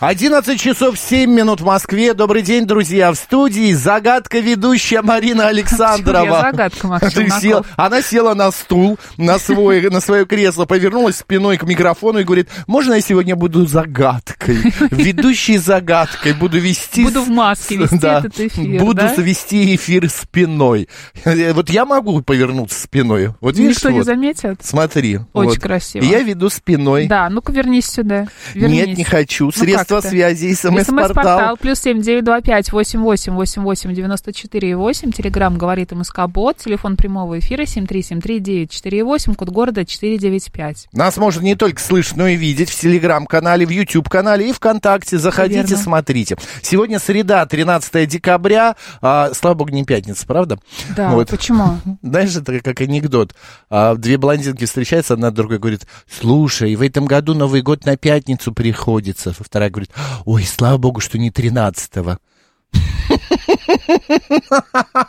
11 часов 7 минут в Москве. Добрый день, друзья. В студии загадка ведущая Марина Александрова. Загадка, Макс Ты Челноков? сел- Она села на стул, на, свой, на свое кресло, повернулась спиной к микрофону и говорит, можно я сегодня буду загадкой? Ведущей загадкой буду вести... Буду в маске вести да, этот эфир, Буду да? вести эфир спиной. Вот я могу повернуться спиной. Вот видишь, Никто не вот. заметит? Смотри. Очень вот. красиво. Я веду спиной. Да, ну-ка вернись сюда. Нет, Вернись. не хочу. Ну, Средства это? связи, смс-портал. СМС-портал плюс семь девять два пять восемь восемь восемь восемь девяносто четыре восемь. Телеграмм говорит МСК Бот. Телефон прямого эфира семь три семь три девять четыре восемь. Код города четыре девять пять. Нас можно не только слышать, но и видеть в Телеграм-канале, в YouTube-канале и ВКонтакте. Заходите, Верно. смотрите. Сегодня среда, 13 декабря. А, слава богу, не пятница, правда? Да, Вот. почему? Знаешь, это как анекдот. А, две блондинки встречаются, одна другой говорит, слушай, в этом году Новый год на пятницу приходится. Вторая говорит, ой, слава богу, что не 13-го.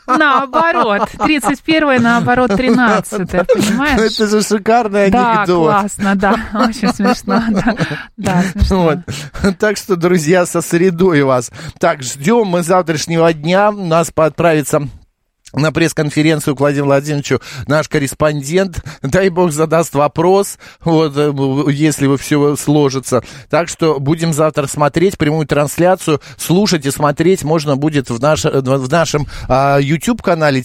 Наоборот. 31 наоборот, 13 понимаешь? Это же шикарный Да, анекдот. классно, да. Очень смешно, да. Да, смешно. Вот. Так что, друзья, со средой вас. Так, ждем мы завтрашнего дня. Нас отправится на пресс-конференцию к Владимиру Владимировичу наш корреспондент, дай бог, задаст вопрос, вот, э, если вы все сложится. Так что будем завтра смотреть прямую трансляцию, слушать и смотреть можно будет в, наш, в нашем а, YouTube-канале,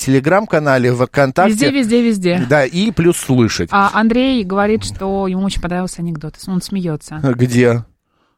в ВКонтакте. Везде, везде, везде. Да, и плюс слышать. А Андрей говорит, что ему очень понравился анекдот. Он смеется. Где?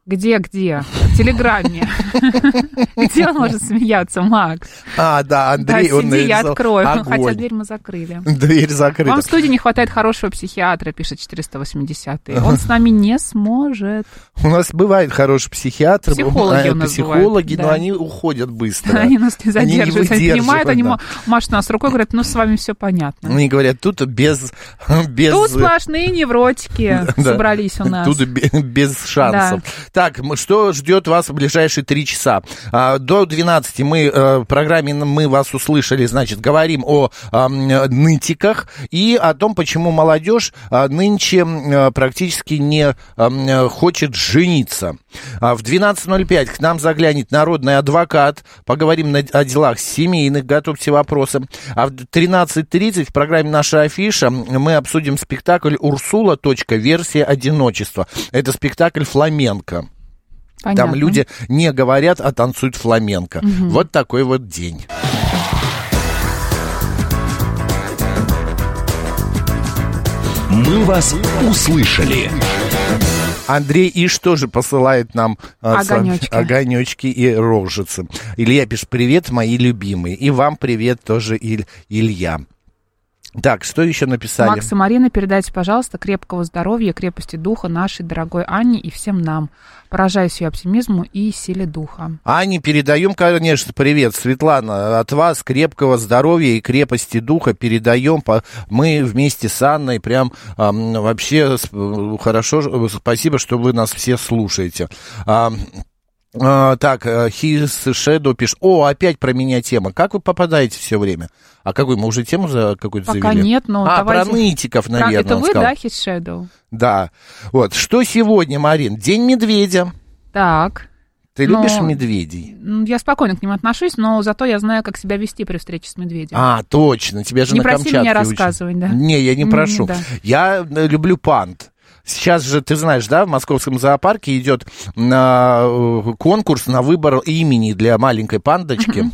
Где, где? В Телеграме. Где он может смеяться, Макс? А, да, Андрей, он сиди, я открою. Хотя дверь мы закрыли. Дверь закрыта. Вам в студии не хватает хорошего психиатра, пишет 480-й. Он с нами не сможет. У нас бывает хороший психиатр, Психологи у нас психологи, бывают, но они уходят быстро. Они нас не задерживают. Они понимают, они машут нас рукой, говорят, ну, с вами все понятно. Они говорят, тут без... Тут сплошные невротики собрались у нас. Тут бе- без шансов. Так, что ждет вас в ближайшие три часа? А, До 12 мы э, в программе «Мы вас услышали», значит, говорим о нытиках и о том, почему молодежь а, нынче э, практически не э, хочет жениться. А В 12.05 к нам заглянет народный адвокат. Поговорим на- о делах семейных, готовьте вопросы. А в 13.30 в программе «Наша афиша» мы обсудим спектакль «Урсула. Версия одиночества». Это спектакль фламенко. Понятно. Там люди не говорят, а танцуют фламенко. Вот такой вот день. «Мы вас услышали». Андрей Иш тоже посылает нам а, Огонёчки. огонечки и рожицы. Илья пишет, привет, мои любимые. И вам привет тоже, Иль- Илья. Так, что еще написали? Макс и Марина, передайте, пожалуйста, крепкого здоровья, крепости духа нашей дорогой Анне и всем нам. Поражаюсь ее оптимизму и силе духа. Ане передаем, конечно, привет. Светлана, от вас крепкого здоровья и крепости духа передаем. Мы вместе с Анной прям вообще хорошо, спасибо, что вы нас все слушаете. А, так, э, His Shadow пишет, о, опять про меня тема. Как вы попадаете все время? А какую, мы уже тему за какую-то Пока завели? нет, но а, давайте- про нытиков, наверное, Это он вы, сказал. да, His Shadow? Да. Вот, что сегодня, Марин? День медведя. Так. Ты Но- любишь медведей? Я спокойно к ним отношусь, но зато я знаю, как себя вести при встрече с медведем. А, точно, тебя же Не на проси Камчатке меня учат. рассказывать, да. Не, я не прошу. да. Я э, люблю панд. Сейчас же, ты знаешь, да, в московском зоопарке идет э, конкурс на выбор имени для маленькой пандочки.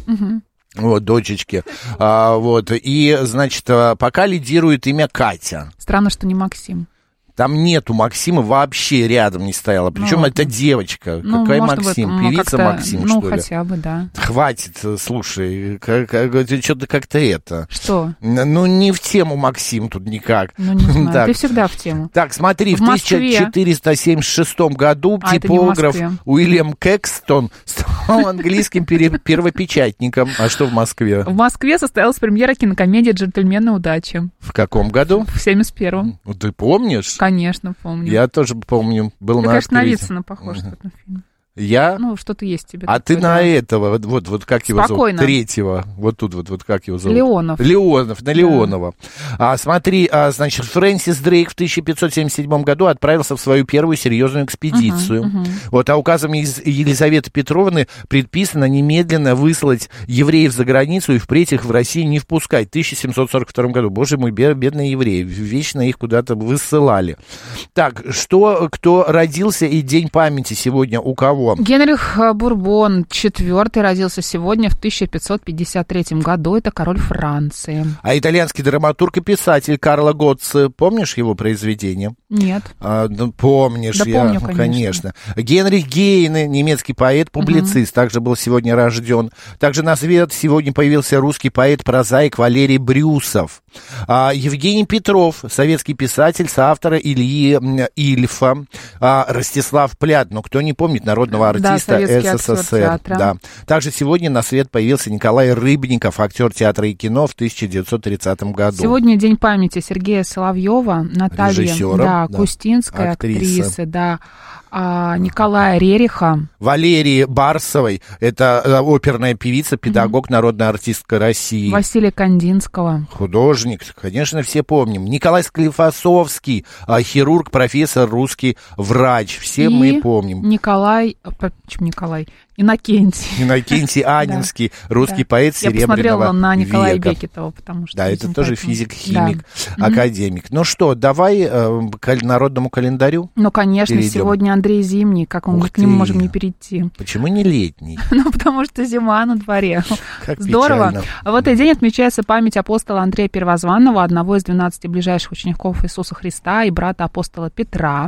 Вот, дочечки. А, вот, и, значит, э, пока лидирует имя Катя. Странно, что не Максим. Там нету Максима вообще рядом не стояла. Причем Ну, это девочка. Ну, Какая Максим? быть, м, Певица Максим, Ну, что ли? хотя бы, да. Хватит, э, слушай, как, как, что-то как-то это. Что? Ну, не в тему Максим тут никак. Ну, не знаю. Так. Ты всегда в тему. Так, смотри, в, В Москве. 1476 году А, типограф. Уильям Кэкстон стал английским первопечатником. А что в Москве? В Москве состоялась премьера кинокомедии «Джентльмены удачи» В каком году? в 71-м. Ну, Ты помнишь? Конечно, помню. Я тоже помню, был Ты, на конечно, на. Вицина похож в этом фильме. Я? Ну, что-то есть тебе. А ты на да. этого, вот, вот, как его Спокойно. зовут? Третьего. Вот тут вот, вот как его зовут? Леонов. Леонов, на Леонова. А, смотри, а, значит, Фрэнсис Дрейк в 1577 году отправился в свою первую серьезную экспедицию. Вот, а указом из Елизаветы Петровны предписано немедленно выслать евреев за границу и впредь их в Россию не впускать. В 1742 году. Боже мой, бе- бедные евреи. Вечно их куда-то высылали. Так, что, кто родился и день памяти сегодня у кого? Генрих э, Бурбон IV родился сегодня в 1553 году. Это король Франции. А итальянский драматург и писатель Карло Готце, помнишь его произведение? Нет. А, ну, помнишь, Да я, помню, ну, конечно. Генрих Гейне, немецкий поэт, публицист, также был сегодня рожден. Также на свет сегодня появился русский поэт-прозаик Валерий Брюсов. А, Евгений Петров, советский писатель, соавтора Ильи Ильфа. А, Ростислав Плят, ну кто не помнит, народного Да, артиста актер СССР. Да. Также сегодня на свет появился Николай Рыбников, актер театра и кино в 1930 году. Сегодня день памяти Сергея Соловьева, Натальи Режиссера, да, да. Кустинской, Актриса. актрисы, да, а, Николая Рериха. Валерии Барсовой, это э, оперная певица, педагог, народная артистка России. Василия Кандинского. Художник, конечно, все помним. Николай Склифосовский, а, хирург, профессор, русский врач. Все И мы помним. Николай, а, почему Николай? Иннокентий. Иннокентий Анинский, русский Да. поэт Я Серебряного посмотрела на Николая века. Бекетова, потому что... Да, это тоже поэтому- физик, Да. химик, академик. Ну что, давай э, к народному календарю. Ну, конечно, Перейдем. сегодня Андрей Зимний, как мы Ух к нему можем не перейти. Почему не летний? Ну, потому что зима на дворе. Как Здорово. печально. В этот день отмечается память апостола Андрея Первозванного, одного из 12 ближайших учеников Иисуса Христа и брата апостола Петра.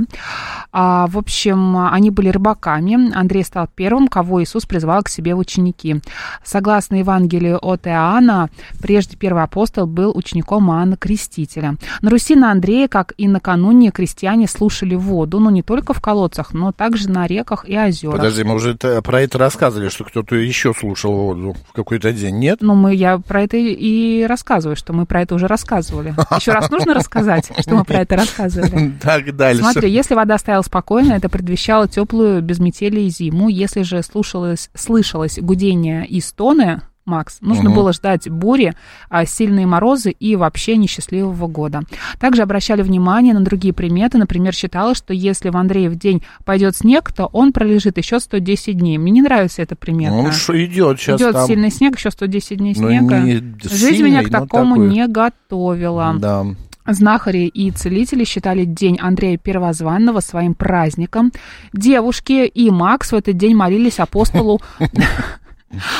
А, в общем, они были рыбаками. Андрей стал первым, кого Иисус призвал к себе в ученики. Согласно Евангелию от Иоанна, прежде первый апостол был учеником Иоанна Крестителя. На Руси на Андрея, как и накануне, крестьяне слушали воду, но не только в колодцах, но также на реках и озерах. Подожди, мы уже это- про это рассказывали, что кто-то еще слушал воду в какой-то день, нет? Ну, мы, я про это и рассказываю, что мы про это уже рассказывали. Еще раз нужно рассказать, что мы про это рассказывали. Так, дальше. Смотри, если вода стояла спокойно, это предвещало теплую, без метели и зиму. Если же слушалось, слышалось гудение и стоны, Макс, нужно Мгм. было ждать бури, а, сильные морозы и вообще несчастливого года. Также обращали внимание на другие приметы. Например, считалось, что если в Андреев день пойдет снег, то он пролежит еще 110 дней. Мне не нравится эта примета. Ну, что идет сейчас Идет там? сильный снег, еще 110 дней Ну, снега. не Жизнь меня к сильный, такому такой. не готовила. Да. Знахари и целители считали День Андрея Первозванного своим праздником. Девушки и Макс в этот день молились апостолу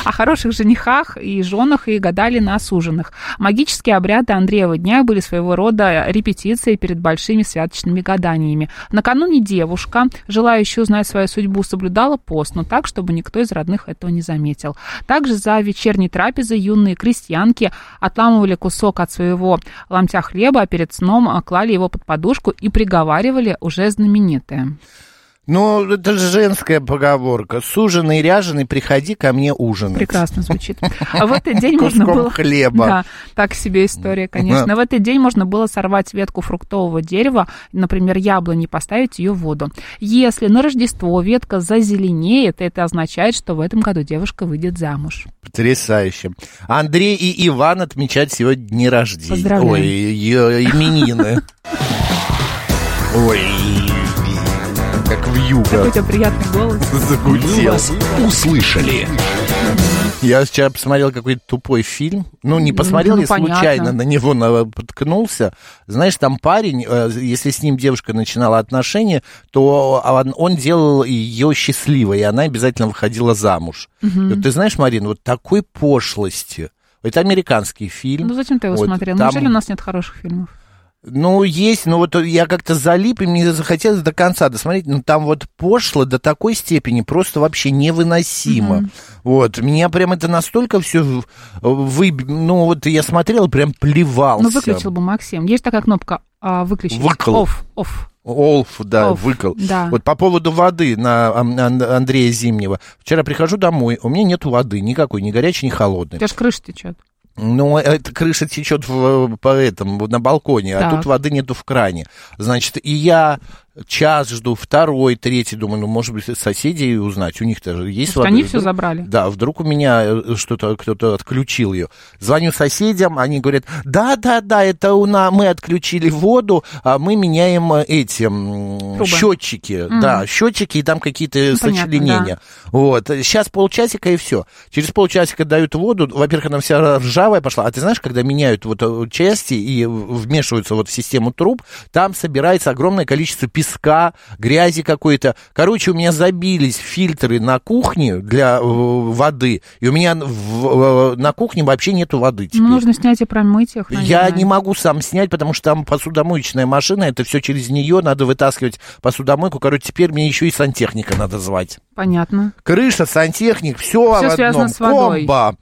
о хороших женихах и женах и гадали на осуженных. Магические обряды Андреева дня были своего рода репетицией перед большими святочными гаданиями. Накануне девушка, желающая узнать свою судьбу, соблюдала пост, но так, чтобы никто из родных этого не заметил. Также за вечерней трапезой юные крестьянки отламывали кусок от своего ломтя хлеба, а перед сном клали его под подушку и приговаривали уже знаменитое. Ну, это же женская поговорка. Суженый, ряженый, приходи ко мне ужинать. Прекрасно звучит. А в этот день можно Куском было... хлеба. Да, так себе история, конечно. В этот день можно было сорвать ветку фруктового дерева, например, яблони, и поставить ее в воду. Если на Рождество ветка зазеленеет, это означает, что в этом году девушка выйдет замуж. Потрясающе. Андрей и Иван отмечают сегодня дни рождения. Поздравляю. Ой, именины. Ой, как в Какой у юго тебя приятный голос. Мы загудел. вас услышали. Я вчера посмотрел какой-то тупой фильм. Ну, не посмотрел, Ну, я понятно. случайно на него на- поткнулся. Знаешь, там парень, э, если с ним девушка начинала отношения, то он, он делал ее счастливой, и она обязательно выходила замуж. И вот ты знаешь, Марин, вот такой пошлости. Это американский фильм. Ну зачем ты его Вот смотрел? там- Неужели у нас нет хороших фильмов? Ну, есть, но вот я как-то залип, и мне захотелось до конца досмотреть, но там вот пошло до такой степени, просто вообще невыносимо. Mm-hmm. Вот, меня прям это настолько все вы... Ну, вот я смотрел, прям плевался. Ну, выключил бы Максим. Есть такая кнопка а, выключить. Выкл. Off, off. Олф, да, Олф, выкол. Да. Вот по поводу воды на Андрея Зимнего. Вчера прихожу домой, у меня нет воды никакой, ни горячей, ни холодной. У тебя же крыша течет. Ну, эта крыша течет в, по этому, на балконе, так. а тут воды нету в кране. Значит, и я час жду, второй, третий, думаю, ну, может быть, соседей узнать, у них-то же есть вода. Они все забрали. Да, вдруг у меня э, что-то, кто-то отключил ее. Звоню соседям, они говорят, да-да-да, это у нас, мы отключили воду, а мы меняем э, эти Трубы. счетчики, mm. да, счетчики, и там какие-то ну, сочленения. Да. Вот, сейчас полчасика и все. Через полчасика дают воду, во-первых, она вся ржавая пошла, а ты знаешь, когда меняют вот э, части и вмешиваются вот в систему труб, там собирается огромное количество песка песка, грязи какой-то. Короче, у меня забились фильтры на кухне для э, воды, и у меня в, на кухне вообще нету воды теперь. Ну, нужно снять и промыть их, наверное. Я не могу сам снять, потому что там посудомоечная машина, это все через нее, надо вытаскивать посудомойку. Короче, теперь мне еще и сантехника надо звать. Понятно. Крыша, сантехник, все, все в одном. С водой. Комбо.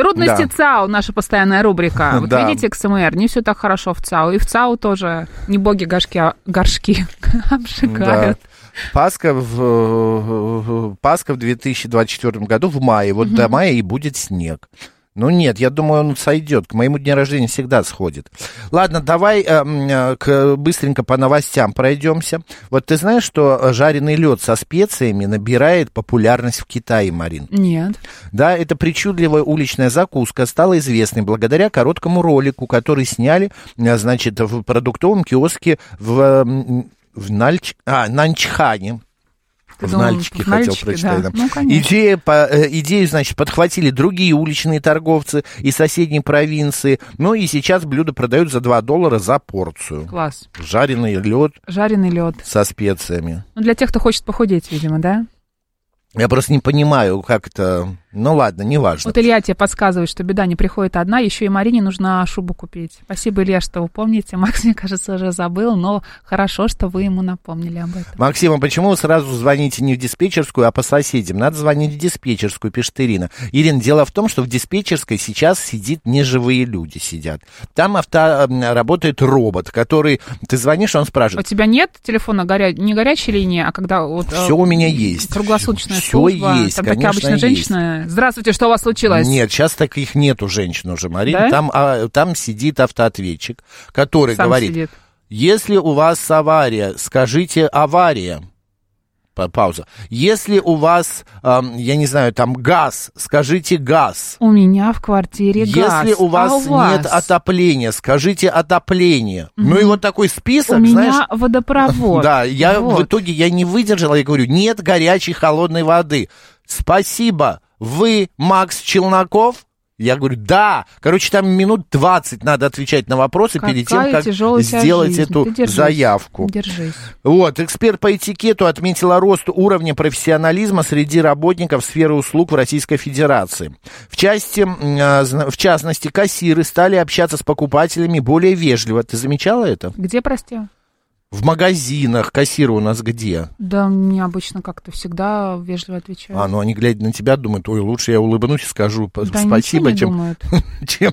Трудности да. ЦАУ, наша постоянная рубрика. Вот да. видите, XMR, не все так хорошо в ЦАУ. И в ЦАУ тоже не боги горшки, а горшки обжигают. Да. Пасха в, Пасха в 2024 году в мае. Вот угу. до мая и будет снег. Ну нет, я думаю, он сойдет. К моему дню рождения всегда сходит. Ладно, давай э, э, к, быстренько по новостям пройдемся. Вот ты знаешь, что жареный лед со специями набирает популярность в Китае, Марин? Нет. Да, эта причудливая уличная закуска стала известной благодаря короткому ролику, который сняли, э, значит, в продуктовом киоске в, в Нальч... а, Нанчхане в Нальчике, хотел прочитать. Да. Ну, Идея, по, э, идею, значит, подхватили другие уличные торговцы из соседней провинции. Ну и сейчас блюдо продают за 2 доллара за порцию. Класс. Жареный лед. Жареный лед. Со специями. Ну, для тех, кто хочет похудеть, видимо, да? Я просто не понимаю, как это... Ну ладно, неважно. Вот Илья тебе подсказывает, что беда не приходит одна, еще и Марине нужна шубу купить. Спасибо, Илья, что вы помните. Макс, мне кажется, уже забыл, но хорошо, что вы ему напомнили об этом. Максим, а почему вы сразу звоните не в диспетчерскую, а по соседям? Надо звонить в диспетчерскую, пишет Ирина. Ирина, дело в том, что в диспетчерской сейчас сидит неживые люди сидят. Там авто, работает робот, который... Ты звонишь, он спрашивает... У тебя нет телефона горя... не горячей линии, а когда... Вот, Все у меня есть. Круглосуточная Все служба. есть, Там конечно, обычно есть. Здравствуйте, что у вас случилось? Нет, сейчас таких нету женщин уже, Марина. Да? Там, а, там сидит автоответчик, который Сам говорит, сидит. если у вас авария, скажите авария. Пауза. Если у вас, эм, я не знаю, там газ, скажите газ. У меня в квартире Если газ. Если у вас, а у вас нет отопления, скажите отопление. Mm-hmm. Ну и вот такой список, у знаешь. меня водопровод. Да, я вот. в итоге я не выдержала, я говорю, нет горячей холодной воды. Спасибо вы Макс Челноков? Я говорю, да. Короче, там минут 20 надо отвечать на вопросы Какая перед тем, как сделать жизнь. эту держись, заявку. Держись. Вот, эксперт по этикету отметила рост уровня профессионализма среди работников сферы услуг в Российской Федерации. В, части, а, в частности, кассиры стали общаться с покупателями более вежливо. Ты замечала это? Где, прости? В магазинах кассиры у нас где? Да, мне обычно как-то всегда вежливо отвечают. А, ну они, глядя на тебя, думают, ой, лучше я улыбнусь и скажу да спасибо, чем, чем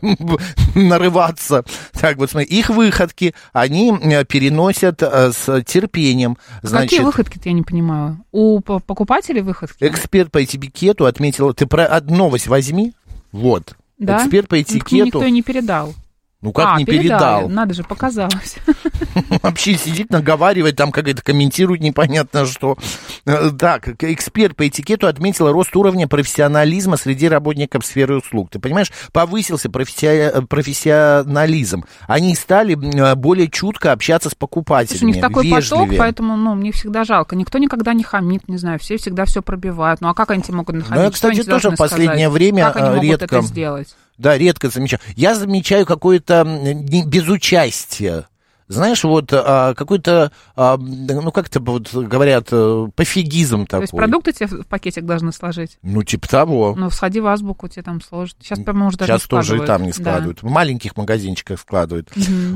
нарываться. Так, вот смотри, их выходки они э, переносят э, с терпением. Значит, Какие выходки-то я не понимаю? У покупателей выходки? Эксперт по этикету отметил, ты про новость возьми, вот. Да? Эксперт по этикету. Никто не передал. Ну как а, не передал? передал? Надо же, показалось. Вообще сидит, наговаривает, там как-то комментирует непонятно что. Э, так, эксперт по этикету отметил рост уровня профессионализма среди работников сферы услуг. Ты понимаешь, повысился профессионализм. Они стали э, более чутко общаться с покупателями. у них такой вежливее. поток, поэтому ну, мне всегда жалко. Никто никогда не хамит, не знаю, все всегда все пробивают. Ну а как они могут нахамить? Ну, я, кстати, тоже в последнее сказать? время как они редко... могут это сделать? Да, редко замечаю. Я замечаю какое-то безучастие знаешь, вот а, какой-то, а, ну, как-то вот говорят, э, пофигизм такой. То есть продукты тебе в пакетик должны сложить? Ну, типа того. Ну, сходи в азбуку, тебе там сложат. Сейчас, по-моему, уже даже Сейчас тоже и там не Да. складывают. В маленьких магазинчиках складывают.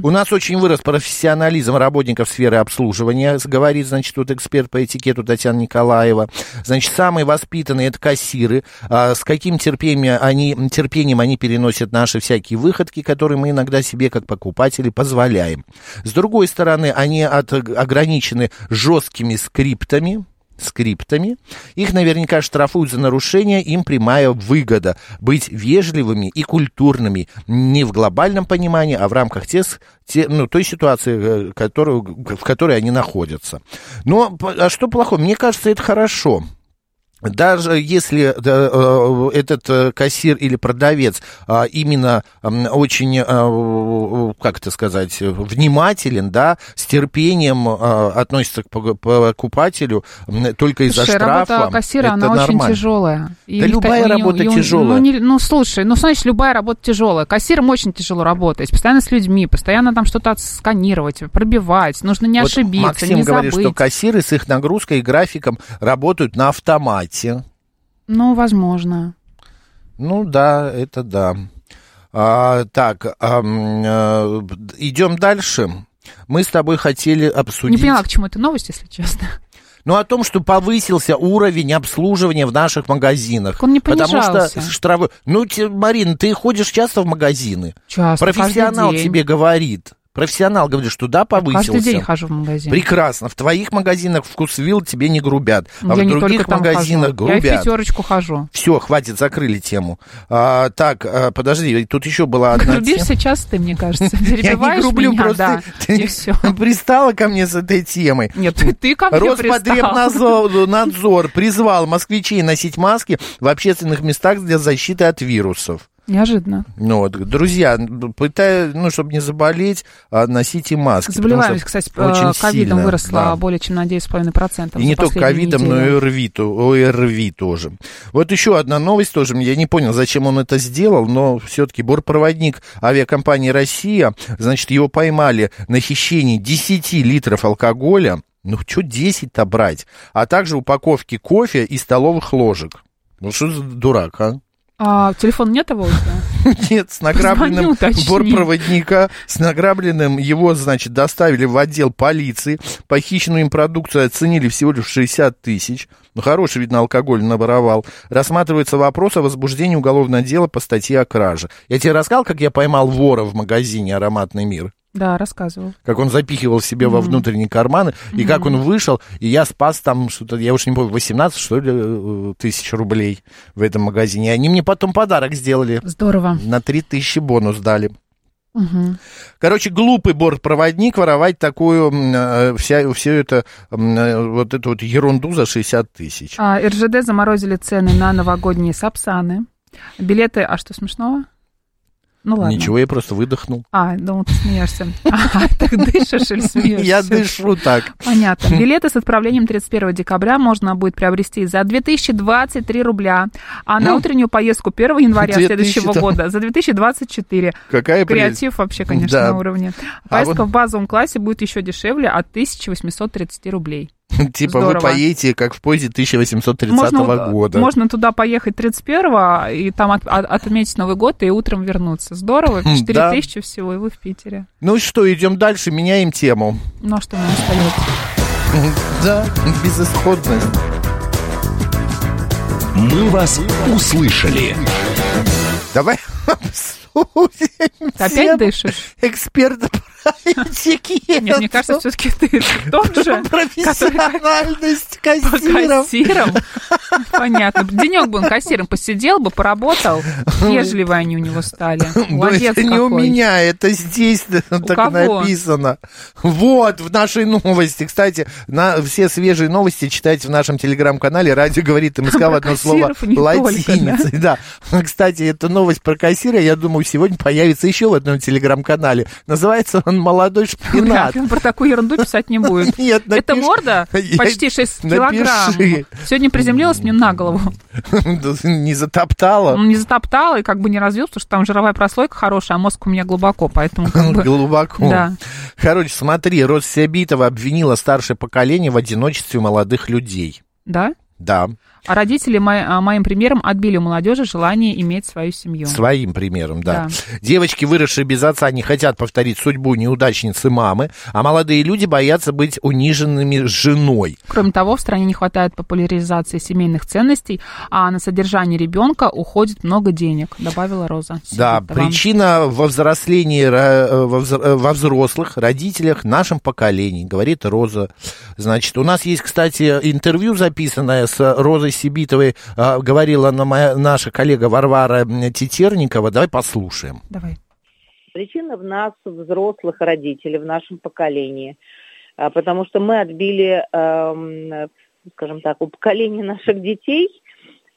У нас очень вырос профессионализм работников сферы обслуживания, говорит, значит, тут эксперт по этикету Татьяна Николаева. Значит, самые воспитанные это кассиры. А, с каким терпением они, терпением они переносят наши всякие выходки, которые мы иногда себе, как покупатели, позволяем. С другой стороны, они от- ограничены жесткими скриптами, скриптами. Их наверняка штрафуют за нарушение, им прямая выгода быть вежливыми и культурными не в глобальном понимании, а в рамках тех, те, ну, той ситуации, э, которую, в которой они находятся. Но а что плохого? Мне кажется, это хорошо. Даже если да, э, этот э, кассир или продавец а, именно очень, э, как это сказать, внимателен, да, с терпением э, относится к покупателю только из-за Слушай, штрафа, работа кассира, это она очень нормально. тяжелая. И Да любая так- работа и тяжелая. Ну, не- ну, слушай, ну, значит, любая работа тяжелая. Кассирам очень тяжело работать. Постоянно с людьми, постоянно там что-то отсканировать, пробивать. Нужно не Вот ошибиться, Максим не говорит, забыть. что кассиры с их нагрузкой и графиком работают на автомате. Ну, возможно. Ну да, это да. А, так, ам, э, идем дальше. Мы с тобой хотели Не обсудить... поняла, к чему эта новость, если честно. Ну, о том, что повысился уровень обслуживания в наших магазинах. Так он не Потому понижался. что штрафы... Ну, те- Марин, ты ходишь часто в магазины? Часто, Профессионал тебе говорит. Профессионал говорит, что да, повысился. Каждый день хожу в магазин. Прекрасно. В твоих магазинах вкусвилл тебе не грубят, а Я в других магазинах хожу. Я и в грубят. пятерочку хожу. Все, хватит, закрыли тему. А, так, а, подожди, тут еще была одна Грубишь тема. сейчас ты, мне кажется. Я не грублю, меня, просто да, ты все. пристала ко мне с этой темой. Нет, ты, ты ко мне. Роспотребнадзор надзор призвал москвичей носить маски в общественных местах для защиты от вирусов. Неожиданно. Ну, вот, друзья, пытаюсь, ну, чтобы не заболеть, а, носите маски. Заболеваемость, кстати, очень э, ковидом сильно, выросла да. более чем на 9,5%. И не только ковидом, но и РВИ, то- ОРВИ тоже. Вот еще одна новость тоже. Я не понял, зачем он это сделал, но все-таки бортпроводник авиакомпании «Россия», значит, его поймали на хищении 10 литров алкоголя. Ну, что 10-то брать? А также упаковки кофе и столовых ложек. Ну, что за дурак, а? А телефон нет его у тебя? Нет, с награбленным бортпроводника, с награбленным его, значит, доставили в отдел полиции. Похищенную им продукцию оценили всего лишь в 60 тысяч. Ну, хороший, видно, алкоголь наворовал. Рассматривается вопрос о возбуждении уголовного дела по статье о краже. Я тебе рассказал, как я поймал вора в магазине «Ароматный мир»? Да, рассказывал. Как он запихивал себе во внутренние карманы, и как он вышел, и я спас там что-то, я уж не помню, 18, что ли, э, тысяч рублей в этом магазине. И они мне потом подарок сделали. Здорово. На 3000 бонус дали. Мгм. Короче, глупый бортпроводник воровать такую, э, вся, всю это, э, вот эту вот ерунду за 60 тысяч. А, РЖД заморозили цены на новогодние сапсаны. Билеты... А что смешного? Ну ладно. Ничего, я просто выдохнул. А, думал, ты смеешься. А, так дышишь или смеешься? Я дышу так. Понятно. Билеты с отправлением 31 декабря можно будет приобрести за 2023 рубля, а на утреннюю поездку 1 января 2000 следующего года за 2024. Какая. Креатив вообще, конечно, на уровне. А Поездка в базовом классе будет еще дешевле от 1830 рублей. Типа вы поедете, как в поезде 1830 Можно, года. можно туда поехать 31-го и там от- от- отметить Новый год и утром вернуться. Здорово, Хм, 4 да. тысячи всего, и вы в Питере. Ну что, идем дальше, меняем тему. Ну а что нам остается? Да, безысходность. «Мы вас услышали». Давай обсудим Ты опять дышишь? эксперта этикету. Нет, мне кажется, все-таки ты тот же, Профессиональность кассиров. кассирам. Понятно. Денек бы он кассиром посидел бы, поработал. Вежливые они у него стали. Ну, Молодец это не у меня, это здесь так написано. Вот, в нашей новости. Кстати, на, все свежие новости читайте в нашем телеграм-канале. Радио говорит МСК в одно слово латиницей. Да. Кстати, эта новость про кассира, я думаю, сегодня появится еще в одном телеграм-канале. Называется он молодой шпинат. Он про такую ерунду писать не будет. Нет, напиши. Это морда почти 6 килограмм. Сегодня приземлилась мне на голову. Не затоптала? Он не затоптал и как бы не развил, потому что там жировая прослойка хорошая, а мозг у меня глубоко, поэтому. Глубоко. Да. Короче, смотри, Россебитова обвинила старшее поколение в одиночестве молодых людей. Да? Да, А родители мо- а, моим примером отбили у молодежи желание иметь свою семью. своим примером, да. Да. Девочки, выросшие без отца, не хотят повторить судьбу неудачницы мамы, а молодые люди боятся быть униженными женой. Кроме того, в стране не хватает популяризации семейных ценностей, а на содержание ребенка уходит много денег, добавила Роза. Да, Сибитова. причина во взрослении взр- э, во взрослых родителях, нашем поколении, говорит Роза. Значит, у нас есть, кстати, интервью записанное с Розой Сибитовой, а, говорила на моя, наша коллега Варвара Тетерникова. Давай послушаем. Давай. Причина в нас, взрослых родителей, в нашем поколении. А, Потому что мы отбили, эм, скажем так, у поколения наших детей,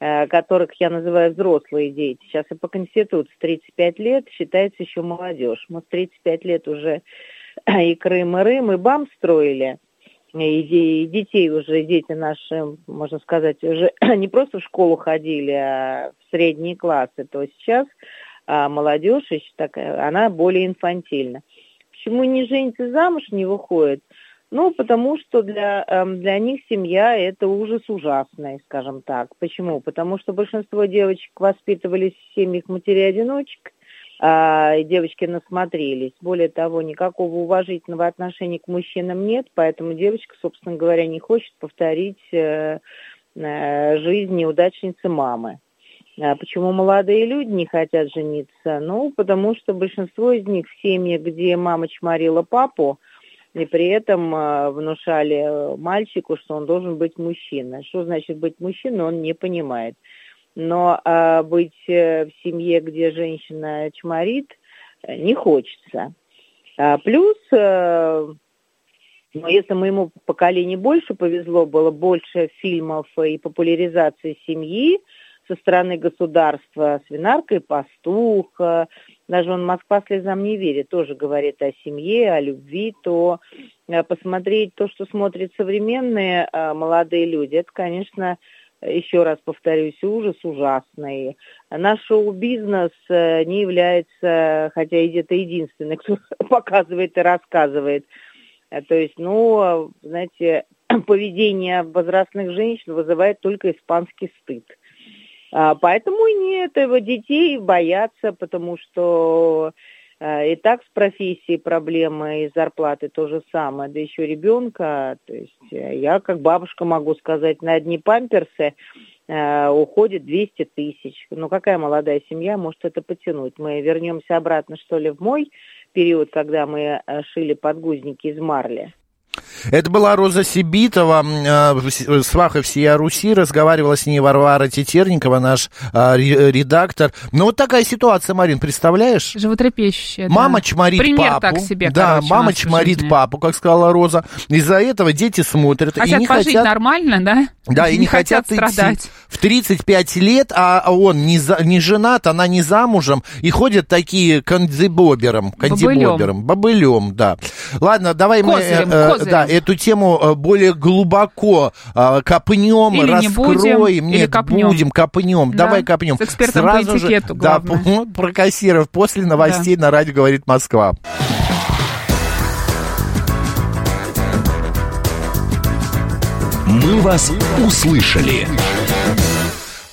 э, которых я называю взрослые дети. Сейчас и по Конституции 35 лет считается еще молодежь. Мы в 35 лет уже и Крым, и Рым, и БАМ строили. И де- и детей уже, дети наши, можно сказать, уже не просто в школу ходили, а в средние классы, то сейчас а молодежь, такая, она более инфантильна. Почему не женится замуж, не выходит? Ну, потому что для, эм, для них семья – это ужас ужасный, скажем так. Почему? Потому что большинство девочек воспитывались в семьях матерей-одиночек, а, девочки насмотрелись. Более того, никакого уважительного отношения к мужчинам нет, поэтому девочка, собственно говоря, не хочет повторить э, э, жизнь неудачницы мамы. А Почему молодые люди не хотят жениться? Ну, потому что большинство из них в семьях, где мама чморила папу, и при этом э, внушали э, мальчику, что он должен быть мужчиной. Что значит быть мужчиной, он не понимает. Но э, быть э, в семье, где женщина чморит, э, не хочется. А плюс, э, ну, если моему поколению больше повезло, было больше фильмов и популяризации семьи со стороны государства, «Свинарка и пастух», э, даже он «Москва слезам не верит» тоже говорит о семье, о любви, то посмотреть то, что смотрят современные молодые люди, это, конечно, еще раз повторюсь, ужас ужасный. Наш шоу-бизнес э, не является, хотя где-то единственный, кто показывает и рассказывает. Э, То есть, ну, знаете, поведение возрастных женщин вызывает только испанский стыд. А, Поэтому и нет, его детей боятся, потому что и так с профессией проблемы и зарплаты то же самое, да еще ребенка. То есть э, я как бабушка могу сказать, на одни памперсы э, уходит 200 тысяч. Ну какая молодая семья может это потянуть? Мы вернемся обратно, что ли, в мой период, когда мы э, шили подгузники из марли. Это была Роза Сибитова, э, в- сваха всея Руси, разговаривала с ней Варвара Тетерникова, наш э, ре- редактор. Ну, вот такая ситуация, Марин, представляешь? Животрепещущая, да. Мама чморит Пример папу. так себе, Да, короче, мама чморит жизни. папу, как сказала Роза. Из-за этого дети смотрят Хотят и не пожить хотят... нормально, да? Да, и не, хотят, идти страдать. в 35 лет, а он не, за- не женат, она не замужем, и ходят такие кандибобером, кандибобером, бобылем, да. Ладно, давай Козырем, мы э, козырем. Да, эту тему э, более глубоко э, копнем, Или не раскроем. будем, или Нет, копнем. будем, копнем. Да, Давай копнем. с экспертом по Сразу же- этикету, Да, главное. про кассиров после новостей на радио говорит Москва. «Мы вас услышали».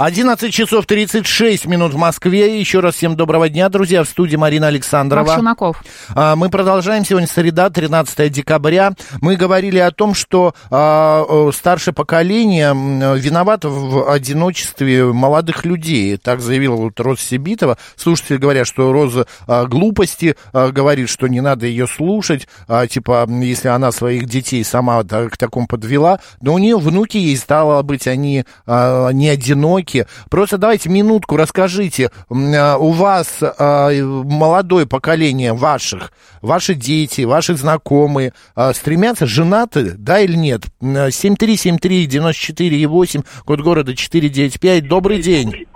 11 часов 36 минут в Москве. Еще раз всем доброго дня, друзья. В студии Марина Александрова. Шунаков. А, Мы продолжаем. Сегодня среда, 13 декабря. Мы говорили о том, что а, старшее поколение м, виновато в одиночестве молодых людей. Так заявила вот Роза Сибитова. Слушатели говорят, что Роза а, глупости говорит, что не надо ее слушать. типа, если она своих детей сама к такому подвела. Но у нее внуки ей, стало быть, они не одиноки. Просто давайте минутку расскажите. а, У вас а, молодое поколение ваших, ваши дети, ваши знакомые а, стремятся, женаты, да или нет? М, 7373948, код города 495. Добрый день.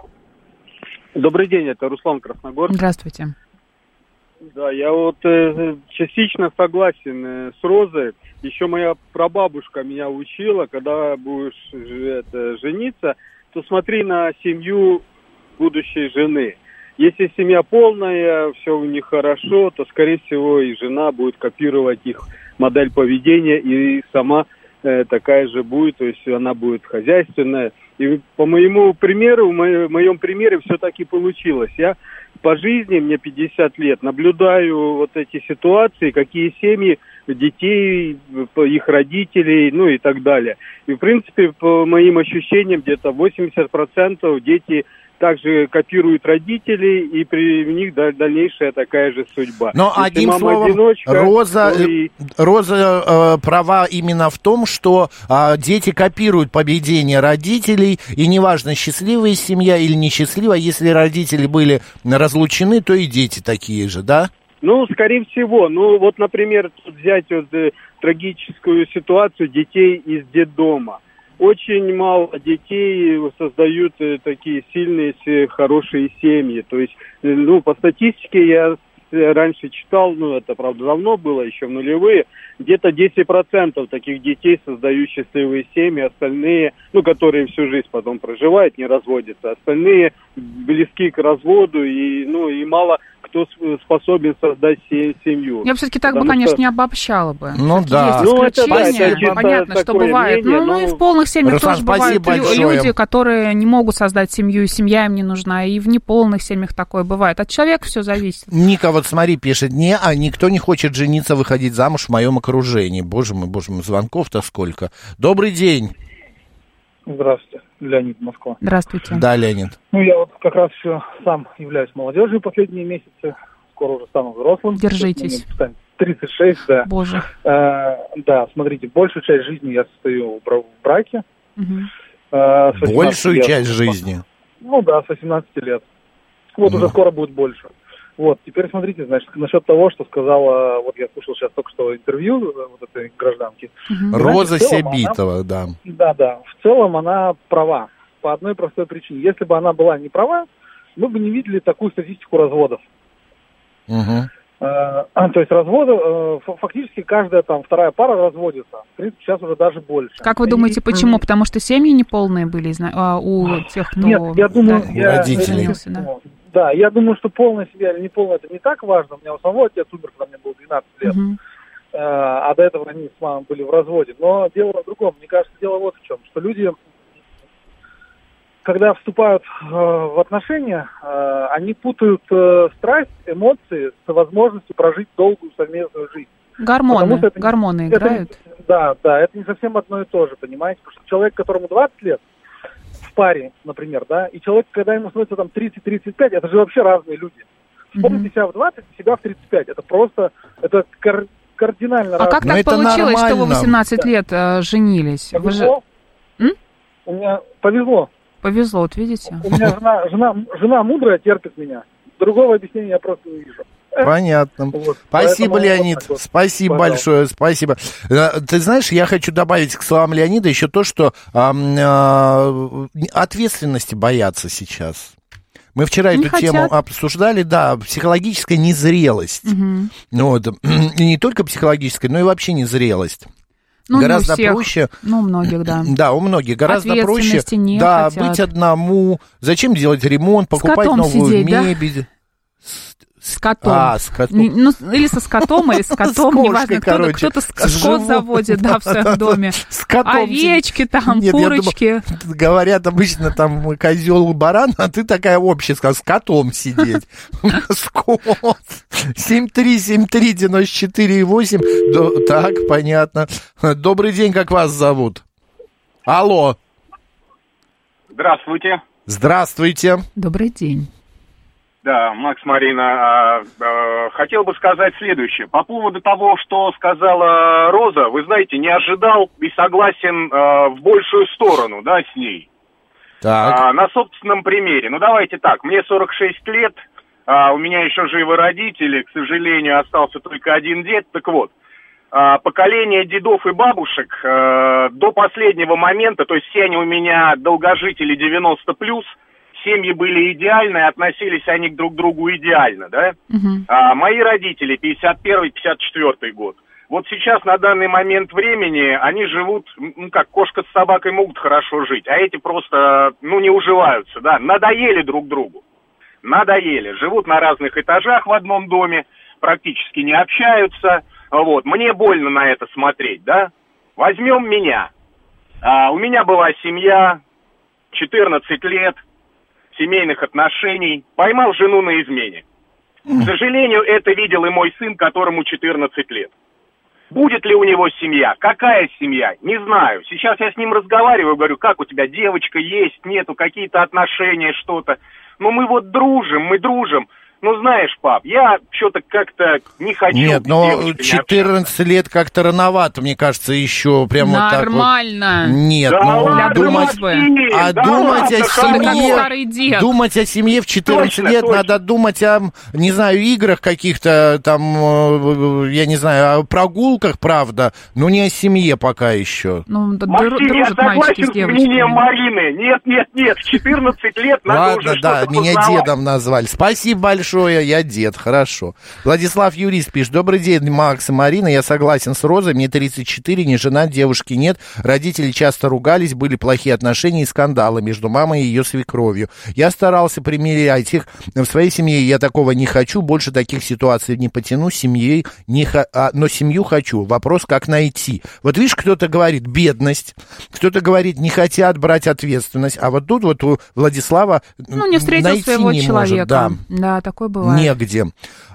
Добрый день, это Руслан Красногорск. Здравствуйте. Да, я вот э, частично согласен э, с Розой. Еще моя прабабушка меня учила, когда будешь ж- это, жениться, то смотри на семью будущей жены. Если семья полная, все у них хорошо, то, скорее всего, и жена будет копировать их модель поведения, и сама э, такая же будет, то есть она будет хозяйственная. И по моему примеру, в мо- в моем примере все так и получилось. Я по жизни, мне 50 лет, наблюдаю вот эти ситуации, какие семьи детей, их родителей, ну и так далее. И, в принципе, по моим ощущениям, где-то 80% дети также копируют родителей, и при у них даль- дальнейшая такая же судьба. Но Если одним словом, одиночка, Роза, то и- Роза э, права именно в том, что а, дети копируют поведение родителей, и неважно, счастливая семья или несчастливая, если родители были разлучены, то и дети такие же, да? Ну, скорее всего. Ну, вот, например, взять вот э, трагическую ситуацию детей из детдома. Очень мало детей создают э, такие сильные, хорошие семьи. То есть, э, ну, по статистике я э, раньше читал, ну, это, правда, давно было, еще в нулевые, где-то 10% таких детей создают счастливые семьи, остальные, ну, которые всю жизнь потом проживают, не разводятся, остальные близки к разводу, и, ну, и мало кто с- способен создать се- семью. Я все-таки так бы, Потому конечно, что- не обобщала бы. Ну да. Есть Ну, это да, исключения. это Понятно, что бывает. мнение, ну, ну и но- в полных семьях Руслан, тоже бывают большое. люди, которые не могут создать семью, и семья им не нужна. И в неполных семьях такое бывает. От человека все зависит. Ника вот смотри пишет, не, а никто не хочет жениться, выходить замуж в моем окружении. Боже мой, боже мой, звонков-то сколько. Добрый день. Здравствуйте, Леонид Москва. Здравствуйте. Да, Леонид. Ну, я вот как раз еще сам являюсь молодежью последние месяцы, скоро уже стану взрослым. Держитесь. Мне станет 36, да. Боже. Э, да, смотрите, большую часть жизни я состою в бра- в браке. Мгм. э, с 18 Большую лет. часть жизни. Ну да, с 18 лет. Вот Ну. уже скоро будет больше. Вот, теперь смотрите, значит, насчет того, что сказала, вот я слушал сейчас только что интервью э, вот этой гражданки. Мгм. Роза она- Себитова, да. Да, да. В целом она права. По одной простой причине. Если бы она была не права, мы бы не видели такую статистику разводов. Мгм. Э, то есть разводы, э, фактически каждая там вторая пара разводится. В принципе, сейчас уже даже больше. Как вы И- думаете, почему? Потому что семьи неполные были а, у тех, кто... Нет, я думаю, да, я, родителей. женился, да. Да, я думаю, что полная семья или не полная, это не так важно. У меня у самого отец умер, когда мне было 12 лет. Э, а до этого они с мамой были в разводе. Но дело в другом. Мне кажется, дело вот в чем, что люди, когда вступают э, в отношения, э, они путают э, страсть, эмоции с возможностью прожить долгую совместную жизнь. Гормоны, это- гормоны Это- играют. да, да, это не совсем одно и то же, понимаете? Потому что человек, которому 20 лет, в паре, например, да, и человек, когда ему становится там 30-35, это же вообще разные люди. Вспомните Мгм. себя в 20, себя в 35. Это просто, это кар- кардинально А разные. как Ну, так это получилось, что вы нормально. 18 лет э, женились? Вы же... Повезло. М? У меня повезло. Повезло, вот видите? У меня жена, жена, жена мудрая терпит меня. Другого объяснения я просто не вижу. Понятно. Вот. Спасибо, Поэтому Леонид. вот. Спасибо Пожалуйста. большое, спасибо. Э, Ты знаешь, я хочу добавить к словам Леонида еще то, что ам, а, ответственности боятся сейчас. Мы вчера Не эту тему хотят. обсуждали, да, психологическая незрелость. Ну, вот, и не только психологическая, но и вообще незрелость. Ну, гораздо всех. проще. Ну, у многих, да. Да, у многих гораздо проще. Не да, хотят. быть одному. Зачем делать ремонт, покупать новую сидеть, да? С котом. А, с котом. Ну, или со скотом, или с котом, кошкой, неважно. Кто-то, кто-то с- С заводит, да, в своем доме. С котом Овечки там, Нет, я думал, курочки. Говорят обычно там козел баран, а ты такая общая, сказала, с котом сидеть. Скот. 7373948. До- Так, понятно. Добрый день, как вас зовут? Алло. Здравствуйте. Здравствуйте. Добрый день. Да, Макс Марина. а, а, Хотел бы сказать следующее. По поводу того, что сказала Роза, вы знаете, не ожидал и согласен а, в большую сторону, да, с ней. Так. А, на собственном примере. Ну, давайте так, мне 46 лет, а, у меня еще живы родители, к сожалению, остался только один дед. Так вот, а, поколение дедов и бабушек э, до последнего момента, то есть все они у меня долгожители 90 плюс, семьи были идеальны, относились они к друг другу идеально, да? Мгм. А мои родители 51-54 год. Вот сейчас, на данный момент времени, они живут, ну как, кошка с собакой могут хорошо жить, а эти просто, ну, не уживаются, да, надоели друг другу. Надоели. Живут на разных этажах в одном доме, практически не общаются. Вот. Мне больно на это смотреть, да? Возьмем меня. А, у меня была семья, 14 лет, семейных отношений. Поймал жену на измене. К сожалению, это видел и мой сын, которому 14 лет. Будет ли у него семья? Какая семья? Не знаю. Сейчас я с ним разговариваю, говорю, как у тебя девочка есть, нету, какие-то отношения, что-то. Ну мы вот дружим, мы дружим. Ну знаешь, пап, я что-то как-то не хочу. Нет, но девочками 14 лет как-то рановато, мне кажется, еще прям вот так вот. Нормально. Нет, Да ну ладно, думать, а да думать ладно, о семье, думать о семье в 14 Точно, лет, точно. надо думать о, не знаю, играх каких-то там, э, я не знаю, о прогулках, правда, но не о семье пока еще. Ну, да, Максим, я согласен с с мнением. Марины. Нет, нет, нет, в 14 лет надо Ладно, уже да, что-то меня познавать. дедом назвали. Спасибо большое, я дед, хорошо. Владислав Юрист пишет. Добрый день, Макс и Марина. Я согласен с Розой. Мне 34, не жена, девушки нет. Родители часто ругались, были плохие отношения и скандалы между мамой и ее свекровью. Я старался примирять их. В своей семье я такого не хочу. Больше таких ситуаций не потяну. Семьей не ха- а, но семью хочу. Вопрос, как найти. Вот видишь, кто-то говорит бедность, кто-то говорит не хотят брать ответственность. А вот тут вот у Владислава Ну, не встретил найти своего не человека. может, да. Да, такое бывает. Негде.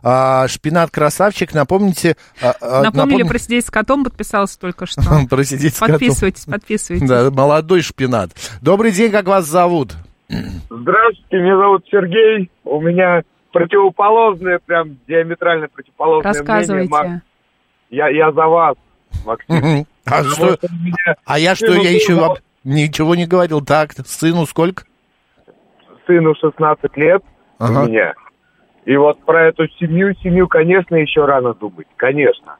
А, шпинат красавчик, напомните. а, а, Напомнили напом- про сидеть с котом, подписался только что. Просидеть с котом. Подписывайтесь, подписывайтесь. Да, молодой шпинат. Добрый день, как вас зовут? Здравствуйте, меня зовут Сергей. У меня противоположное, прям диаметрально противоположное мнение. Рассказывайте. Я, я за вас, Максим. А, что, а я что, я еще ничего не говорил. Так, сыну сколько? Сыну 16 лет Ага. у меня. И вот про эту семью, семью, конечно, еще рано думать. Конечно.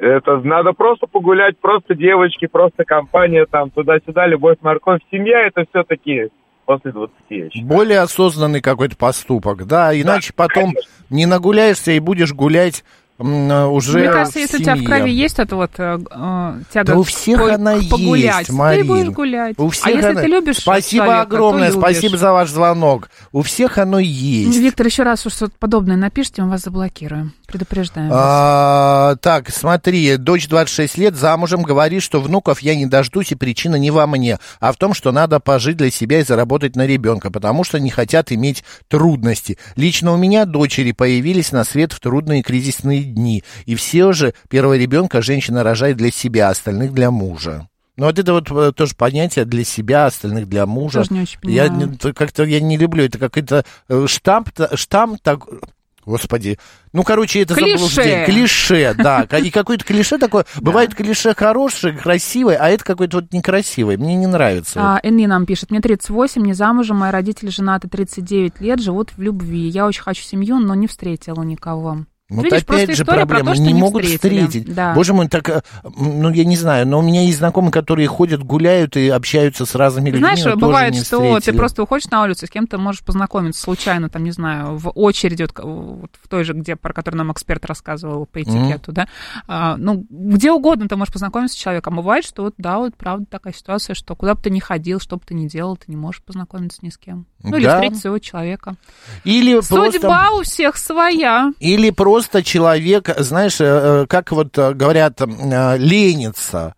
Это надо просто погулять, просто девочки, просто компания там туда-сюда, любовь, морковь. Семья это все-таки после 20, я считаю. Более осознанный какой-то поступок, да, иначе потом не нагуляешься и будешь гулять уже Мне кажется, если у тебя в крови есть это вот э, э, тяга Да у всех по- она погулять, есть, Марин. ты будешь гулять. У всех а если она- ты любишь Спасибо человека, огромное, спасибо за ваш звонок. У всех оно есть. Виктор, еще раз уж что-то подобное напишите, мы вас заблокируем. Предупреждаем. А, так, смотри, дочь 26 лет, замужем, говорит, что внуков я не дождусь, и причина не во мне, а в том, что надо пожить для себя и заработать на ребенка, потому что не хотят иметь трудности. Лично у меня дочери появились на свет в трудные кризисные дни, и все же первого ребенка женщина рожает для себя, остальных для мужа. Ну, вот это вот э, тоже понятие для себя, остальных для мужа. Тоже не очень я понимаю. как-то я не люблю, это какой-то э, штамп, штамп так, Господи. Ну, короче, это Клише. заблуждение. Клише, да. И какое-то клише такое. Бывает клише хорошее, красивое, а это какое-то вот некрасивое. Мне не нравится. А, Энни нам пишет, мне 38, не замужем, мои родители женаты 39 лет, живут в любви. Я очень хочу семью, но не встретила никого. Вот Видишь, опять просто же проблема, про то, что не, не могут встретили. встретить. Да. Боже мой, так, э, ну, я не знаю, но у меня есть знакомые, которые ходят, гуляют и общаются с разными людьми, Знаешь, бывает, что ты встретили. просто выходишь на улицу, с кем-то можешь познакомиться случайно, там, не знаю, в очереди, вот, вот в той же, где, про которую нам эксперт рассказывал по этикету, да, А, ну, где угодно ты можешь познакомиться с человеком. А бывает, что вот, да, вот правда такая ситуация, что куда бы ты ни ходил, что бы ты ни делал, ты не можешь познакомиться ни с кем. Ну, или Да. встретить своего человека. Или просто... Судьба у всех своя. Или просто человек, знаешь, э, э, как вот э, говорят, ленится,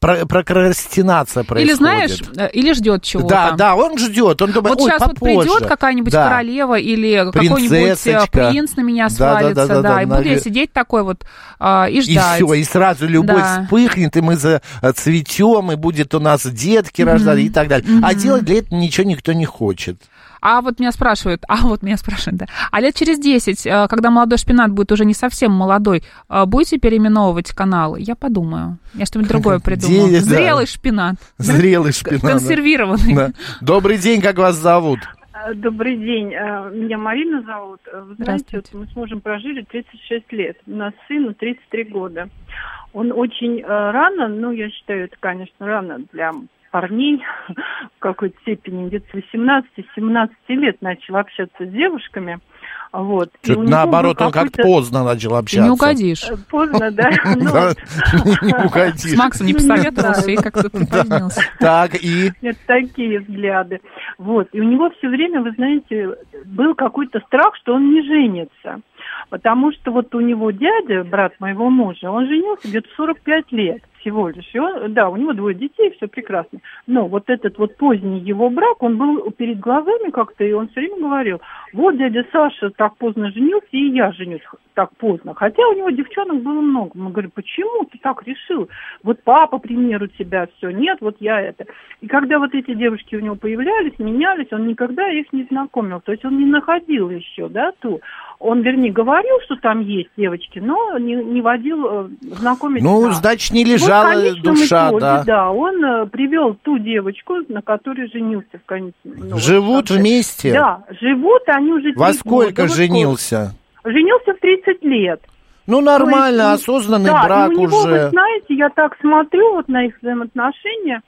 про- прокрастинация происходит. Или знаешь, или ждет чего-то. Да, да, он ждет, он думает, Вот сейчас вот попозже. придет какая-нибудь Да. королева или какой-нибудь принц на меня Да, да, свалится, да, да, да, да, и буду я сидеть такой вот а, и И ждать. все, и сразу любовь Да. вспыхнет, и мы зацветем, и будет у нас детки Мгм. рождаться и так далее. А Мгм. делать для этого ничего никто не хочет. А вот меня спрашивают, а вот меня спрашивают, да. А лет через 10, э, когда молодой шпинат будет уже не совсем молодой, э, будете переименовывать каналы? Я подумаю. Я что-нибудь другое придумаю. Де- да. Зрелый шпинат. Зрелый шпинат. да. Консервированный. Да. Добрый день, как вас зовут? А, Добрый день. А, Меня Марина зовут. Вы знаете, вот мы с мужем прожили 36 лет. У нас сыну 33 года. Он очень э, рано, ну, я считаю, это, конечно, рано для парней какой-то степени, где-то с 18-17 лет начал общаться с девушками. Вот. Чуть наоборот, он как поздно начал общаться. Ты не угодишь. Э, поздно, да. Ну, Не угодишь. С Максом не Ну, посоветовался и как-то припозднился. Так, и... Это такие взгляды. Вот. И у него все время, вы знаете, был какой-то страх, что он не женится. Потому что вот у него дядя, брат моего мужа, он женился где-то 45 лет всего лишь. И он, да, у него двое детей, все прекрасно. Но вот этот вот поздний его брак, он был перед глазами как-то, и он все время говорил, вот дядя Саша так поздно женился, и я женюсь так поздно. Хотя у него девчонок было много. Мы говорим, почему ты так решил? Вот папа, примеру, тебя все, нет, вот я это. И когда вот эти девушки у него появлялись, менялись, он никогда их не знакомил. То есть он не находил еще, да, ту. Он, вернее, говорил, что там есть девочки, но не, не водил э, знакомить. Ну, на- значит, не Вот лежала конечном душа, итоге, да. Да, он э, привел ту девочку, на которой женился в конечном. ну, вот Живут в конце. вместе? Да, живут они уже Во сколько года. Вот женился? Женился в 30 лет. Ну, нормально, есть, осознанный да, брак и у него, уже. вы знаете, я так смотрю вот на их взаимоотношения,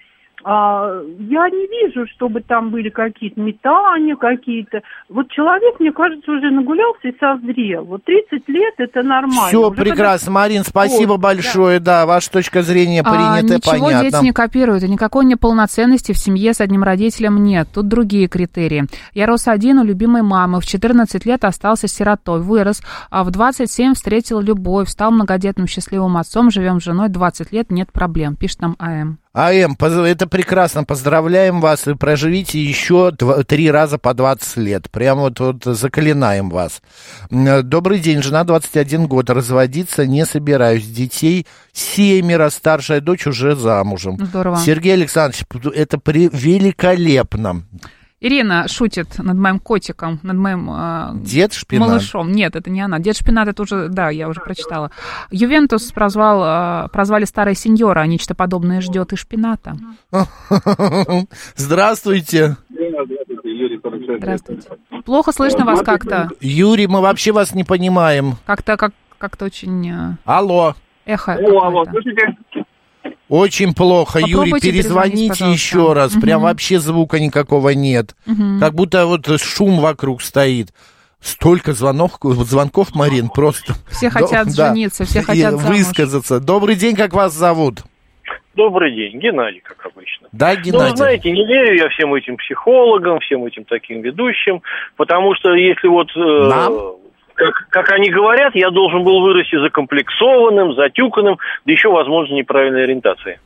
а, я не вижу, чтобы там были какие-то метания какие-то. Вот человек, мне кажется, уже нагулялся и созрел. Вот 30 лет это нормально. Все Уже прекрасно. Марин, спасибо Вот, большое. Да. ваша точка зрения А, принята, ничего понятно. дети не копируют, и никакой неполноценности в семье с одним родителем нет. Тут другие критерии. Я рос один у любимой мамы, в 14 лет остался сиротой, вырос, а в 27 встретил любовь, стал многодетным счастливым отцом, живем с женой 20 лет, нет проблем, пишет нам АМ. АМ, это прекрасно. Поздравляем вас и проживите еще три раза по 20 лет. Прям вот, вот заклинаем вас. Добрый день. Жена 21 год. Разводиться не собираюсь. Детей семеро. Старшая дочь уже замужем. Здорово. Сергей Александрович, это при- великолепно. Ирина шутит над моим котиком, над моим э, Дед Шпинат. малышом. Нет, это не она. Дед Шпинат, это уже, да, я уже прочитала. Ювентус прозвал, э, прозвали старая сеньора, а нечто подобное ждет и Шпината. Здравствуйте. Здравствуйте. Плохо слышно вас как-то. Юрий, мы вообще вас не понимаем. Как-то как, как-то очень э, Алло. эхо. Алло, алло, слышите? Очень плохо, Юрий, Попробуйте перезвонить, перезвоните пожалуйста. еще раз. Прям Мгм. вообще звука никакого нет. Мгм. Как будто вот шум вокруг стоит. Столько звонков, звонков, Марин, просто. Все хотят До- да. жениться, все хотят замуж. высказаться. Добрый день, как вас зовут? Добрый день, Геннадий, как обычно. Да, Ну, Геннадий? знаете, не верю я всем этим психологам, всем этим таким ведущим, потому что если вот... э, Нам? Как, как они говорят, я должен был вырасти закомплексованным, затюканным, да еще, возможно, неправильной ориентации.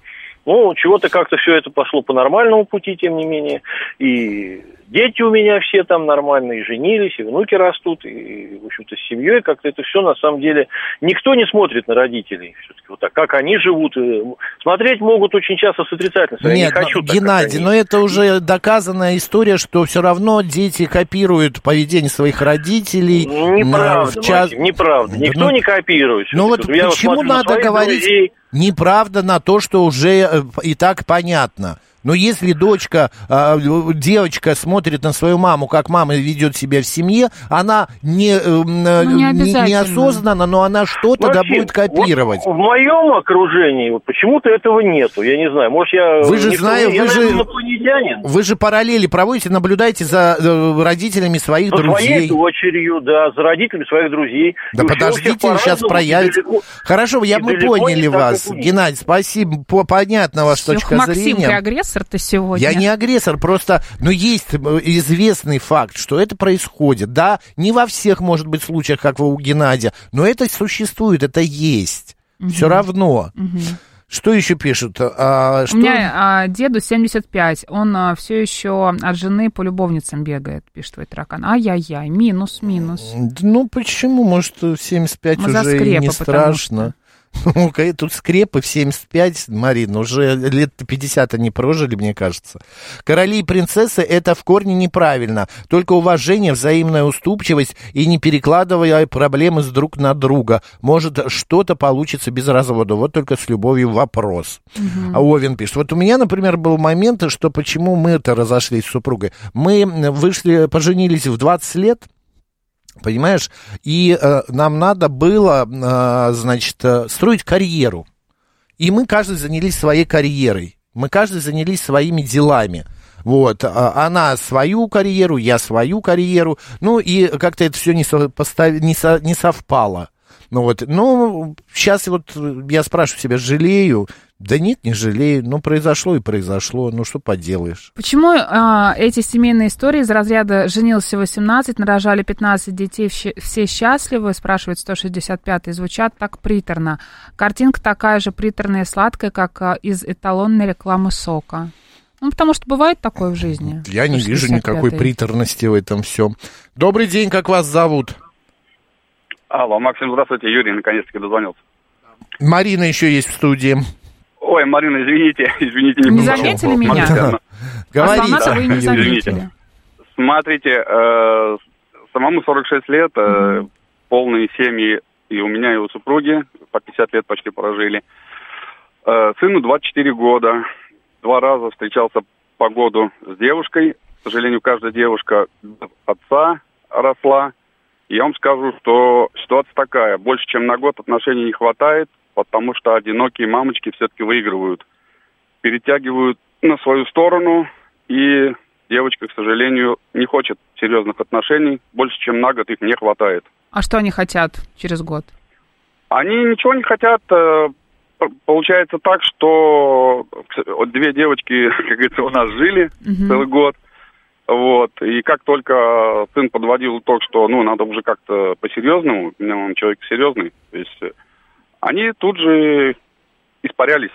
Ну, чего-то как-то все это пошло по нормальному пути, тем не менее. И дети у меня все там нормальные, и женились, и внуки растут, и, в общем-то, с семьей как-то это все на самом деле... Никто не смотрит на родителей все-таки вот так, как они живут. э, Смотреть могут очень часто с отрицательностью. Я Нет, не хочу ну, так, Геннадий, они. но это уже доказанная история, что все равно дети копируют поведение своих родителей. Неправда, в час- Максим, неправда. Да Никто ну- не копирует. Ну вот. Я почему надо говорить друзей. неправда на то, что уже э, и так понятно? Но если дочка, э, девочка смотрит на свою маму, как мама ведет себя в семье, она не, э, Ну, не не- но она что тогда Максим, будет копировать. вот в моем окружении вот почему-то этого нету. Я не знаю. Может, я... Вы же я, вы же-. Вы же параллели проводите, наблюдайте за э, родителями своих За своей друзей. дочерью, да, за родителями своих друзей. Да И подождите, сейчас проявится. далеко- Хорошо, я, и мы поняли вас. Геннадий, спасибо. По- Понятна ваша точка Максим, зрения. ты агрессор-то сегодня. Я не агрессор, просто, ну, есть э, известный факт, что это происходит. Да, не во всех, может быть, случаях, как у Геннадия, но это существует, это есть. Все равно. Что еще пишут? А, что... У меня а, деду 75, он все еще от жены по любовницам бегает, пишет твой таракан. Ай-яй-яй, минус, минус. Ну, почему? Может, в 75 Мы уже и не страшно. Ну, тут скрепы в 75, Марин, уже лет 50 они прожили, мне кажется. Короли и принцессы – это в корне неправильно. Только уважение, взаимная уступчивость и не перекладывая проблемы с друг на друга. Может, что-то получится без развода. Вот только с любовью вопрос. А Овен пишет. Вот у меня, например, был момент, что почему мы это разошлись с супругой. Мы вышли, поженились в 20 лет, Понимаешь? И э, нам надо было, э, значит, э, строить карьеру. И мы каждый занялись своей карьерой. Мы каждый занялись своими делами. Вот, а, она свою карьеру, я свою карьеру, ну и как-то это все не, сопостав... не, со... не совпало. Ну вот, ну, сейчас вот я спрашиваю себя, жалею? Да нет, не жалею. Ну, произошло и произошло. Ну, что поделаешь. Почему э, эти семейные истории из разряда «женился 18, нарожали 15 детей, все счастливы», спрашивает 165-й, звучат так приторно. Картинка такая же приторная и сладкая, как а, из эталонной рекламы сока. Ну, потому что бывает такое в жизни. Я не вижу никакой приторности в этом всем. Добрый день, как вас зовут? Алло, Максим, здравствуйте, Юрий, наконец-таки дозвонился. Марина еще есть в студии. Ой, Марина, извините, извините, не, не заметили меня? Говорите, а вы не заметили. Смотрите, э, самому 46 лет, э, полные семьи и у меня, и у супруги, по 50 лет почти прожили. Э, сыну 24 года, два раза встречался по году с девушкой. К сожалению, каждая девушка отца росла. Я вам скажу, что ситуация такая. Больше, чем на год отношений не хватает, потому что одинокие мамочки все-таки выигрывают. Перетягивают на свою сторону, и девочка, к сожалению, не хочет серьезных отношений. Больше, чем на год их не хватает. А что они хотят через год? Они ничего не хотят. Э, получается так, что две девочки, как говорится, у нас жили угу. целый год. Вот. И как только сын подводил итог, что ну надо уже как-то по-серьезному, у меня он человек серьезный, то есть э, они тут же испарялись.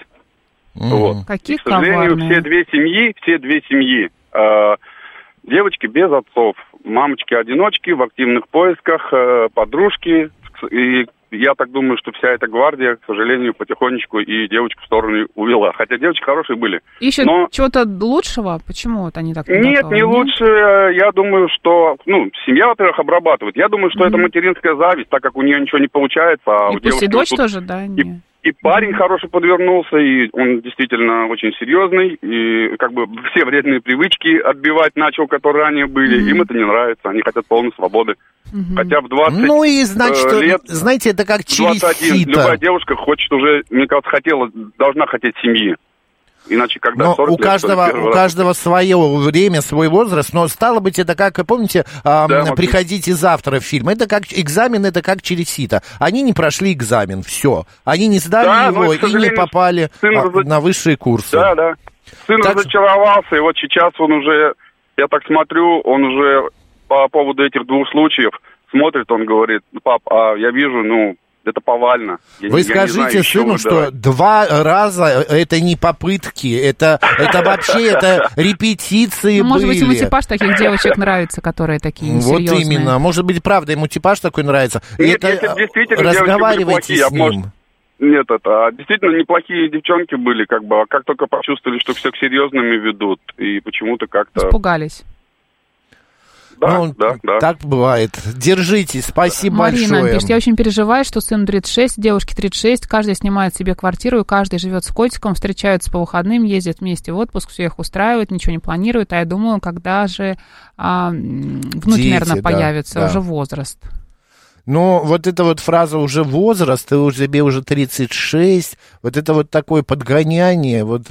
Mm. Вот. Какие и, к сожалению, коварные. все две семьи, все две семьи, э, девочки без отцов, мамочки-одиночки в активных поисках, э, подружки, и я так думаю, что вся эта гвардия, к сожалению, потихонечку и девочку в сторону увела. Хотя девочки хорошие были. Ищут но... чего-то лучшего? Почему вот они так не Нет, готовы? не Нет? лучше. Я думаю, что... Ну, семья, во-первых, обрабатывает. Я думаю, что mm-hmm. это материнская зависть, так как у нее ничего не получается. А и у пусть и дочь тут... тоже, да? И, и парень хороший подвернулся, и он действительно очень серьезный, и как бы все вредные привычки отбивать начал, которые ранее были. Mm-hmm. Им это не нравится, они хотят полной свободы. Угу. Хотя в 20 Ну и, значит, э, лет, знаете, это как через 21, сито. любая девушка хочет уже, мне кажется, хотела, должна хотеть семьи. Иначе когда но 40 у каждого, у каждого свое время, свой возраст, но стало быть, это как, помните, а, да, приходите завтра в фильм, это как экзамен, это как через сито. Они не прошли экзамен, все. Они не сдали да, его и не попали а, разо... на высшие курсы. Да, да. Сын так... разочаровался, и вот сейчас он уже, я так смотрю, он уже по поводу этих двух случаев смотрит, он говорит, пап, а я вижу, ну, это повально. Я, Вы я скажите знаю, сыну, что два раза это не попытки, это, это вообще это репетиции ну, Может быть, ему типаж таких девочек нравится, которые такие несерьезные. Вот именно. Может быть, правда, ему типаж такой нравится. Нет, это если действительно разговаривайте с ним. Может... Нет, это а действительно неплохие девчонки были, как бы, а как только почувствовали, что все к серьезными ведут, и почему-то как-то... Испугались. Да, ну, да, да. Так бывает. Держитесь, спасибо Марина большое. пишет, я очень переживаю, что сыну 36, девушке 36, каждый снимает себе квартиру, и каждый живет с котиком, встречаются по выходным, ездят вместе в отпуск, все их устраивает, ничего не планируют, а я думаю, когда же а, внуки, Дети, наверное, да, появятся, да. уже возраст. Но вот эта вот фраза уже возраст, ты уже тебе уже 36, вот это вот такое подгоняние, вот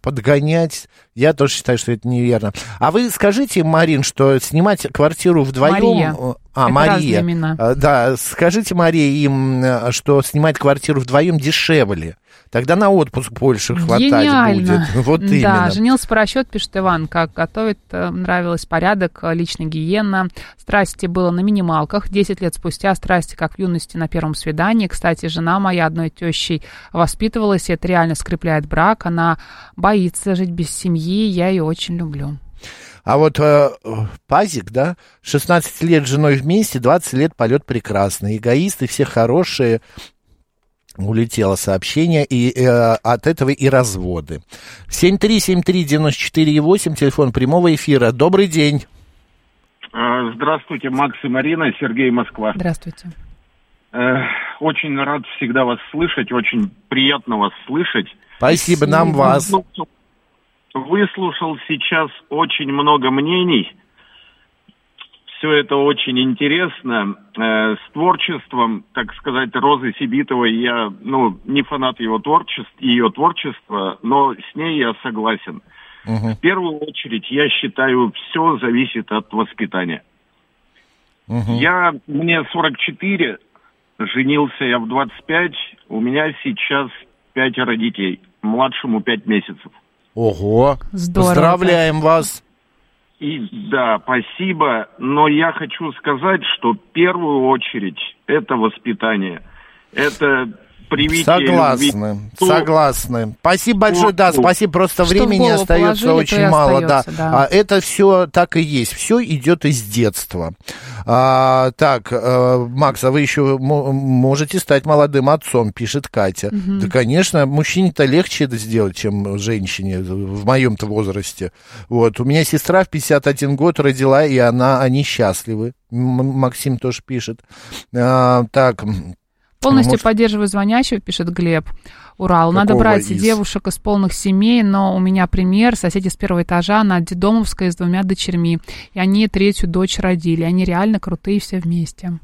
подгонять, я тоже считаю, что это неверно. А вы скажите, Марин, что снимать квартиру вдвоем... Мария. А, это Мария. имена. Да, скажите, Мария, им, что снимать квартиру вдвоем дешевле. Тогда на отпуск больше хватать Гениально. будет. Вот да, именно. женился по расчету, пишет Иван, как готовит, э, нравилось порядок, э, личная гиена. Страсти было на минималках. Десять лет спустя страсти, как в юности на первом свидании. Кстати, жена моя одной тещей воспитывалась, и это реально скрепляет брак. Она боится жить без семьи, я ее очень люблю. А вот э, Пазик, да, 16 лет с женой вместе, 20 лет полет прекрасный. Эгоисты все хорошие, улетело сообщение, и э, от этого и разводы. 7373948, телефон прямого эфира. Добрый день. А, Здравствуйте, Макс и Марина, Сергей Москва. Здравствуйте. Э, Очень рад всегда вас слышать, очень приятно вас слышать. Спасибо, нам вас. Выслушал сейчас очень много мнений. Все это очень интересно. Э, с творчеством, так сказать, Розы Сибитовой я, ну, не фанат его творчества, ее творчества, но с ней я согласен. Угу. В первую очередь, я считаю, все зависит от воспитания. Угу. Я, мне 44, женился я в 25, у меня сейчас пятеро детей, младшему 5 месяцев. Ого, Здорово. поздравляем вас. И да, спасибо, но я хочу сказать, что в первую очередь это воспитание. Это привитие Согласны, любви. согласны. Спасибо большое, да, спасибо, просто что времени остается положили, очень мало, остается, да. да. А это все так и есть, все идет из детства. А, так, а, Макс, а вы еще можете стать молодым отцом, пишет Катя. Угу. Да, конечно, мужчине-то легче это сделать, чем женщине в моем-то возрасте. Вот, у меня сестра в 51 год родила, и она, они счастливы. Максим тоже пишет. А, так, Полностью Может... поддерживаю звонящего, пишет Глеб. Урал. Надо брать из? девушек из полных семей, но у меня пример. Соседи с первого этажа на Дедомовской с двумя дочерьми. И они третью дочь родили. Они реально крутые все вместе.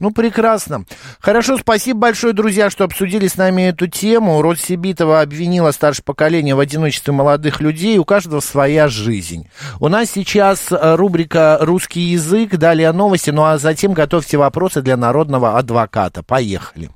Ну, прекрасно. Хорошо, спасибо большое, друзья, что обсудили с нами эту тему. Род Сибитова обвинила старшее поколение в одиночестве молодых людей. У каждого своя жизнь. У нас сейчас э, рубрика «Русский язык», далее новости, ну а затем готовьте вопросы для народного адвоката. Поехали.